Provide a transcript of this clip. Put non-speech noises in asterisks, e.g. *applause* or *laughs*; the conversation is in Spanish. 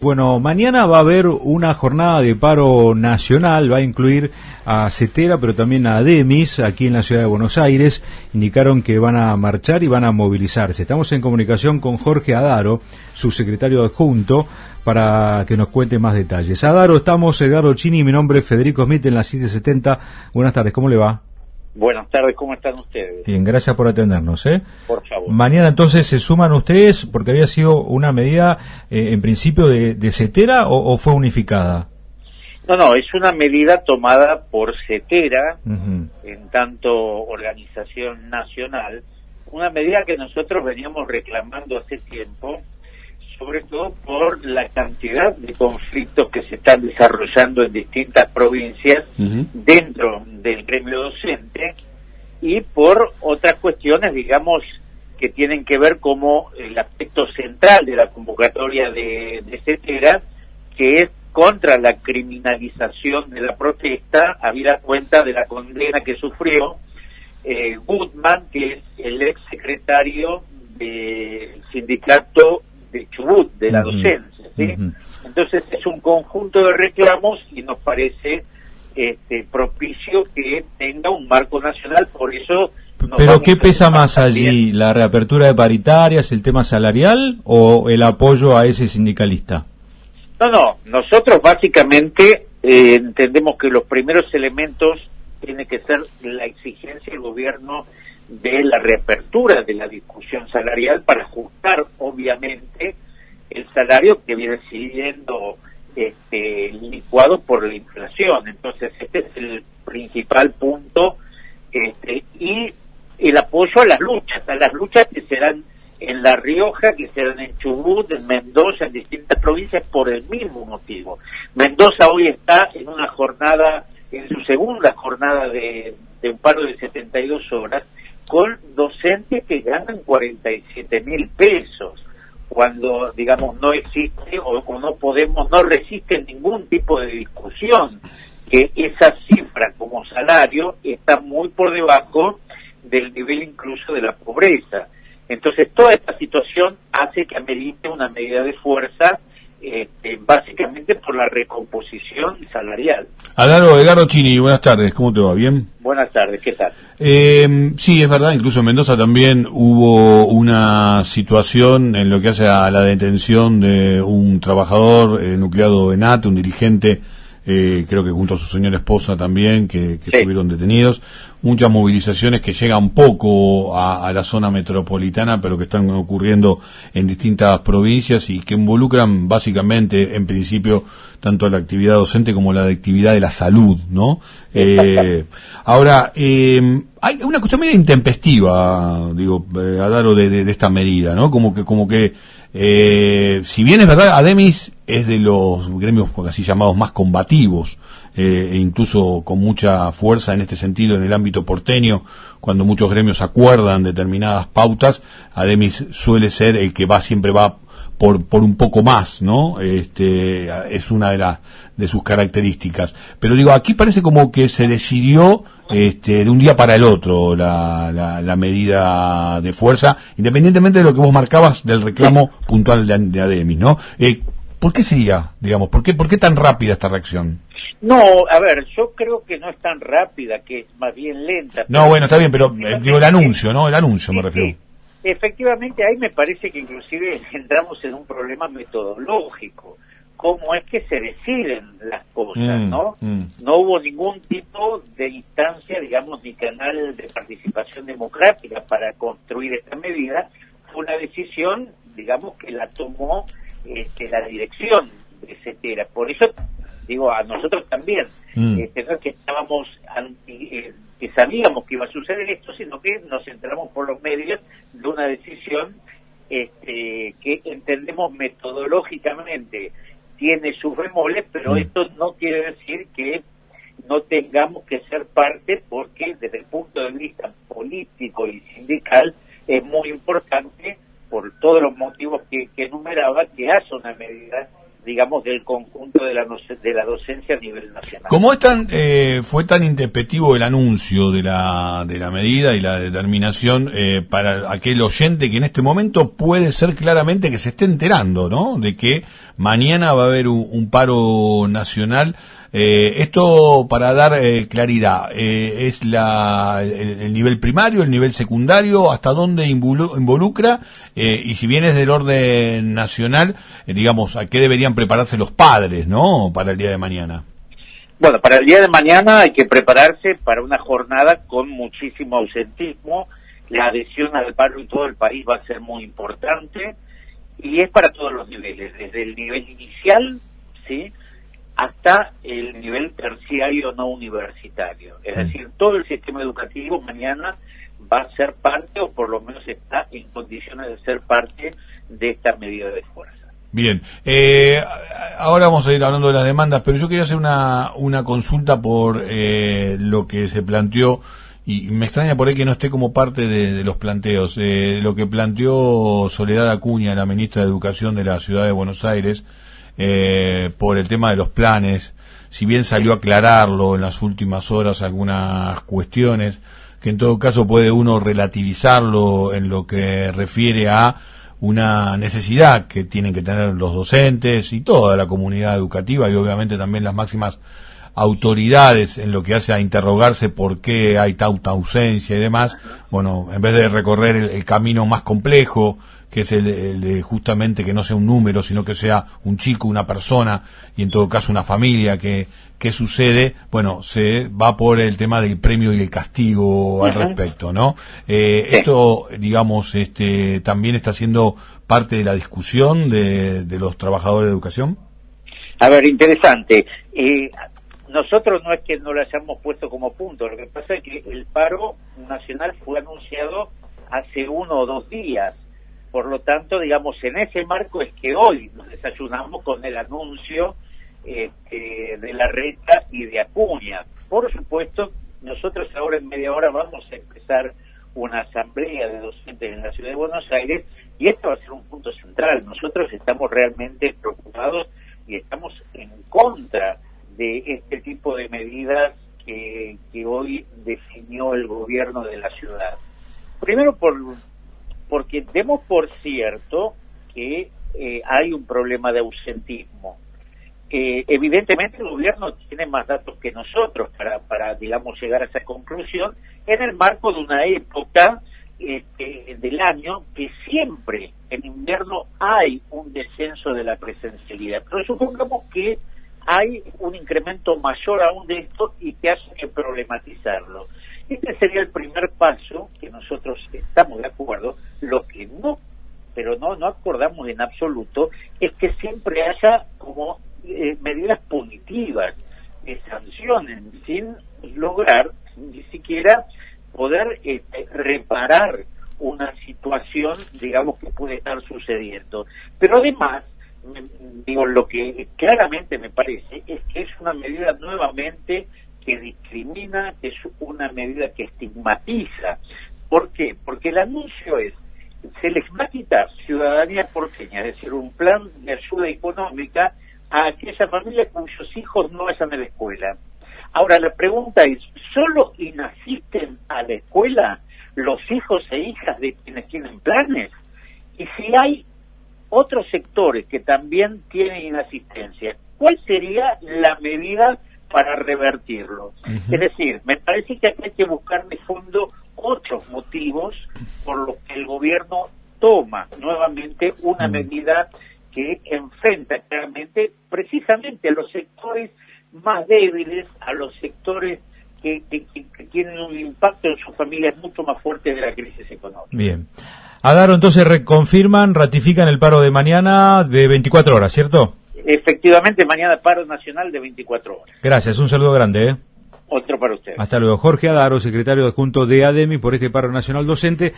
Bueno, mañana va a haber una jornada de paro nacional, va a incluir a CETERA, pero también a DEMIS, aquí en la ciudad de Buenos Aires. Indicaron que van a marchar y van a movilizarse. Estamos en comunicación con Jorge Adaro, su secretario adjunto, para que nos cuente más detalles. Adaro, estamos Edgardo Chini, mi nombre es Federico Smith en la 770. Buenas tardes, ¿cómo le va? Buenas tardes, ¿cómo están ustedes? Bien, gracias por atendernos. ¿eh? Por favor. Mañana entonces se suman ustedes porque había sido una medida eh, en principio de, de CETERA o, o, fue unificada. No, no, es una medida tomada por CETERA, uh -huh. en tanto organización nacional, una medida que nosotros veníamos reclamando hace tiempo, sobre todo por la cantidad de conflictos que se están desarrollando en distintas provincias uh -huh. dentro del gremio docente y por otras cuestiones, digamos, que tienen que ver como el aspecto central de la convocatoria de, de CETERA, que es contra la criminalización de la protesta, habida cuenta de la condena que sufrió eh, Goodman, que es el ex secretario del sindicato de Chubut, de la docencia. ¿sí? Uh -huh. Entonces es un conjunto de reclamos y nos parece este, propicio que tenga un marco nacional, por eso... ¿Pero qué pesa más allí? ¿La reapertura de paritarias, el tema salarial o el apoyo a ese sindicalista? No, no, nosotros básicamente eh, entendemos que los primeros elementos tiene que ser la exigencia del gobierno de la reapertura de la discusión salarial para ajustar, obviamente, el salario que viene siendo este, licuado por la inflación. Entonces, este es el principal punto este, y el apoyo a las luchas, a las luchas que serán en La Rioja, que serán en Chubut, en Mendoza, en distintas provincias, por el mismo motivo. Mendoza hoy está en una jornada, en su segunda jornada de, un paro de 72 horas, con docentes que ganan 47 mil pesos, cuando, digamos, no existe o, no podemos, no resiste ningún tipo de discusión, que esa cifra como salario está muy por debajo del nivel incluso de la pobreza. Entonces, toda esta situación hace que amerite una medida de fuerza este, básicamente por la recomposición salarial. Adaro Edgardo Chini, buenas tardes, ¿cómo te va? ¿Bien? Buenas tardes, ¿qué tal? Eh, sí, es verdad, incluso en Mendoza también hubo una situación en lo que hace a la detención de un trabajador eh, nucleado en ATE, un dirigente eh, creo que junto a su señora esposa también, que, que sí. estuvieron detenidos. Muchas movilizaciones que llegan poco a, a, la zona metropolitana, pero que están ocurriendo en distintas provincias y que involucran básicamente, en principio, tanto la actividad docente como la actividad de la salud, ¿no? Eh, ahora, eh, hay una cuestión medio intempestiva, digo, eh, a Daro de, de, de, esta medida, ¿no? Como que, como que, eh, si bien es verdad, Ademis es de los gremios así llamados más combativos, eh, e incluso con mucha fuerza en este sentido en el ámbito porteño, cuando muchos gremios acuerdan determinadas pautas, Ademis suele ser el que va, siempre va por, por un poco más, ¿no? Este, es una de las, de sus características. Pero digo, aquí parece como que se decidió, este, de un día para el otro la, la, la medida de fuerza, independientemente de lo que vos marcabas del reclamo puntual de, de Ademis, ¿no? Eh, ¿Por qué sería, digamos, por qué, por qué tan rápida esta reacción? No, a ver, yo creo que no es tan rápida, que es más bien lenta. No, bueno, está bien, pero eh, digo el anuncio, ¿no? El anuncio me refiero. Sí. Efectivamente, ahí me parece que inclusive *laughs* entramos en un problema metodológico. ¿Cómo es que se deciden las cosas, mm, no? Mm. No hubo ningún tipo de instancia, digamos, ni canal de participación democrática para construir esta medida. Fue una decisión, digamos, que la tomó este, la dirección de CETERA. Por eso, digo, a nosotros también, mm. este, no es que estábamos anti, eh, que sabíamos que iba a suceder esto, sino que nos enteramos por los medios de una decisión este, que entendemos metodológicamente tiene sus bemoles, pero mm. esto no quiere decir que no tengamos que ser parte porque desde el punto de vista político y sindical es muy importante por todos los motivos que, que enumeraba que hace una medida digamos, del conjunto de la, de la docencia a nivel nacional. ¿Cómo es tan, eh, fue tan intempestivo el anuncio de la, de la medida y la determinación eh, para aquel oyente que en este momento puede ser claramente que se esté enterando, ¿no? De que mañana va a haber un, paro nacional. Eh, esto para dar claridad, ¿es la, el, nivel primario, el nivel secundario, hasta dónde involucra? y si bien es del orden nacional, digamos, ¿a qué deberían prepararse los padres, ¿no? Para el día de mañana. Bueno, para el día de mañana hay que prepararse para una jornada con muchísimo ausentismo. La adhesión al paro en todo el país va a ser muy importante y es para todos los niveles, desde el nivel inicial, ¿sí? hasta el nivel terciario no universitario. Es mm. decir, todo el sistema educativo mañana va a ser parte, o por lo menos está en condiciones de ser parte de esta medida de fuerza. Bien, eh, ahora vamos a ir hablando de las demandas, pero yo quería hacer una, una consulta por eh, lo que se planteó, y me extraña por ahí que no esté como parte de, los planteos, eh, lo que planteó Soledad Acuña, la ministra de Educación de la Ciudad de Buenos Aires, por el tema de los planes, si bien salió a aclararlo en las últimas horas algunas cuestiones, que en todo caso puede uno relativizarlo en lo que refiere a una necesidad que tienen que tener los docentes y toda la comunidad educativa y obviamente también las máximas autoridades en lo que hace a interrogarse por qué hay tanta ausencia y demás, bueno, en vez de recorrer el, camino más complejo, que es el, de justamente que no sea un número, sino que sea un chico, una persona y en todo caso una familia que, que sucede, bueno, se va por el tema del premio y el castigo al respecto, ¿no? Eh, Esto, digamos, este, también está siendo parte de la discusión de, de los trabajadores de educación. A ver, interesante. Eh, nosotros no es que no lo hayamos puesto como punto, lo que pasa es que el paro nacional fue anunciado hace uno o dos días. Por lo tanto, digamos, en ese marco es que hoy nos desayunamos con el anuncio este, de la reta y de Acuña. Por supuesto, nosotros ahora en media hora vamos a empezar una asamblea de docentes en la ciudad de Buenos Aires y esto va a ser un punto central. Nosotros estamos realmente preocupados y estamos en contra de este tipo de medidas que, que hoy definió el gobierno de la ciudad. Primero por porque demos por cierto que eh, hay un problema de ausentismo. Eh, evidentemente el gobierno tiene más datos que nosotros para, para, digamos, llegar a esa conclusión en el marco de una época este, del año que siempre en invierno hay un descenso de la presencialidad. Pero supongamos que hay un incremento mayor aún de esto y que hace que problematizarlo. Este sería el primer paso que nosotros estamos de acuerdo. Lo que no, pero no, no acordamos en absoluto, es que siempre haya como eh, medidas punitivas, que sancionen, sin lograr ni siquiera poder este, reparar una situación, digamos, que puede estar sucediendo. Pero además, digo, lo que claramente me parece es que es una medida nuevamente que discrimina, es una medida que estigmatiza. ¿Por qué? Porque el anuncio es, se les va a quitar ciudadanía porteña, es decir, un plan de ayuda económica a aquella familia cuyos hijos no vayan a la escuela. Ahora la pregunta es, ¿solo inasisten a la escuela los hijos e hijas de quienes tienen planes? Y si hay otros sectores que también tienen inasistencia, ¿cuál sería la medida para revertirlo? Es decir, me parece que hay que buscar de fondo otros motivos por los que el gobierno toma nuevamente una medida que enfrenta claramente precisamente a los sectores más débiles, a los sectores que, tienen un impacto en sus familias mucho más fuerte de la crisis económica. Bien. Adaro, entonces reconfirman, ratifican el paro de mañana de 24 horas, ¿cierto? Efectivamente, mañana paro nacional de 24 horas. Gracias, un saludo grande. ¿eh? Otro para usted. Hasta luego. Jorge Adaro, secretario adjunto de ADEMI por este paro nacional docente.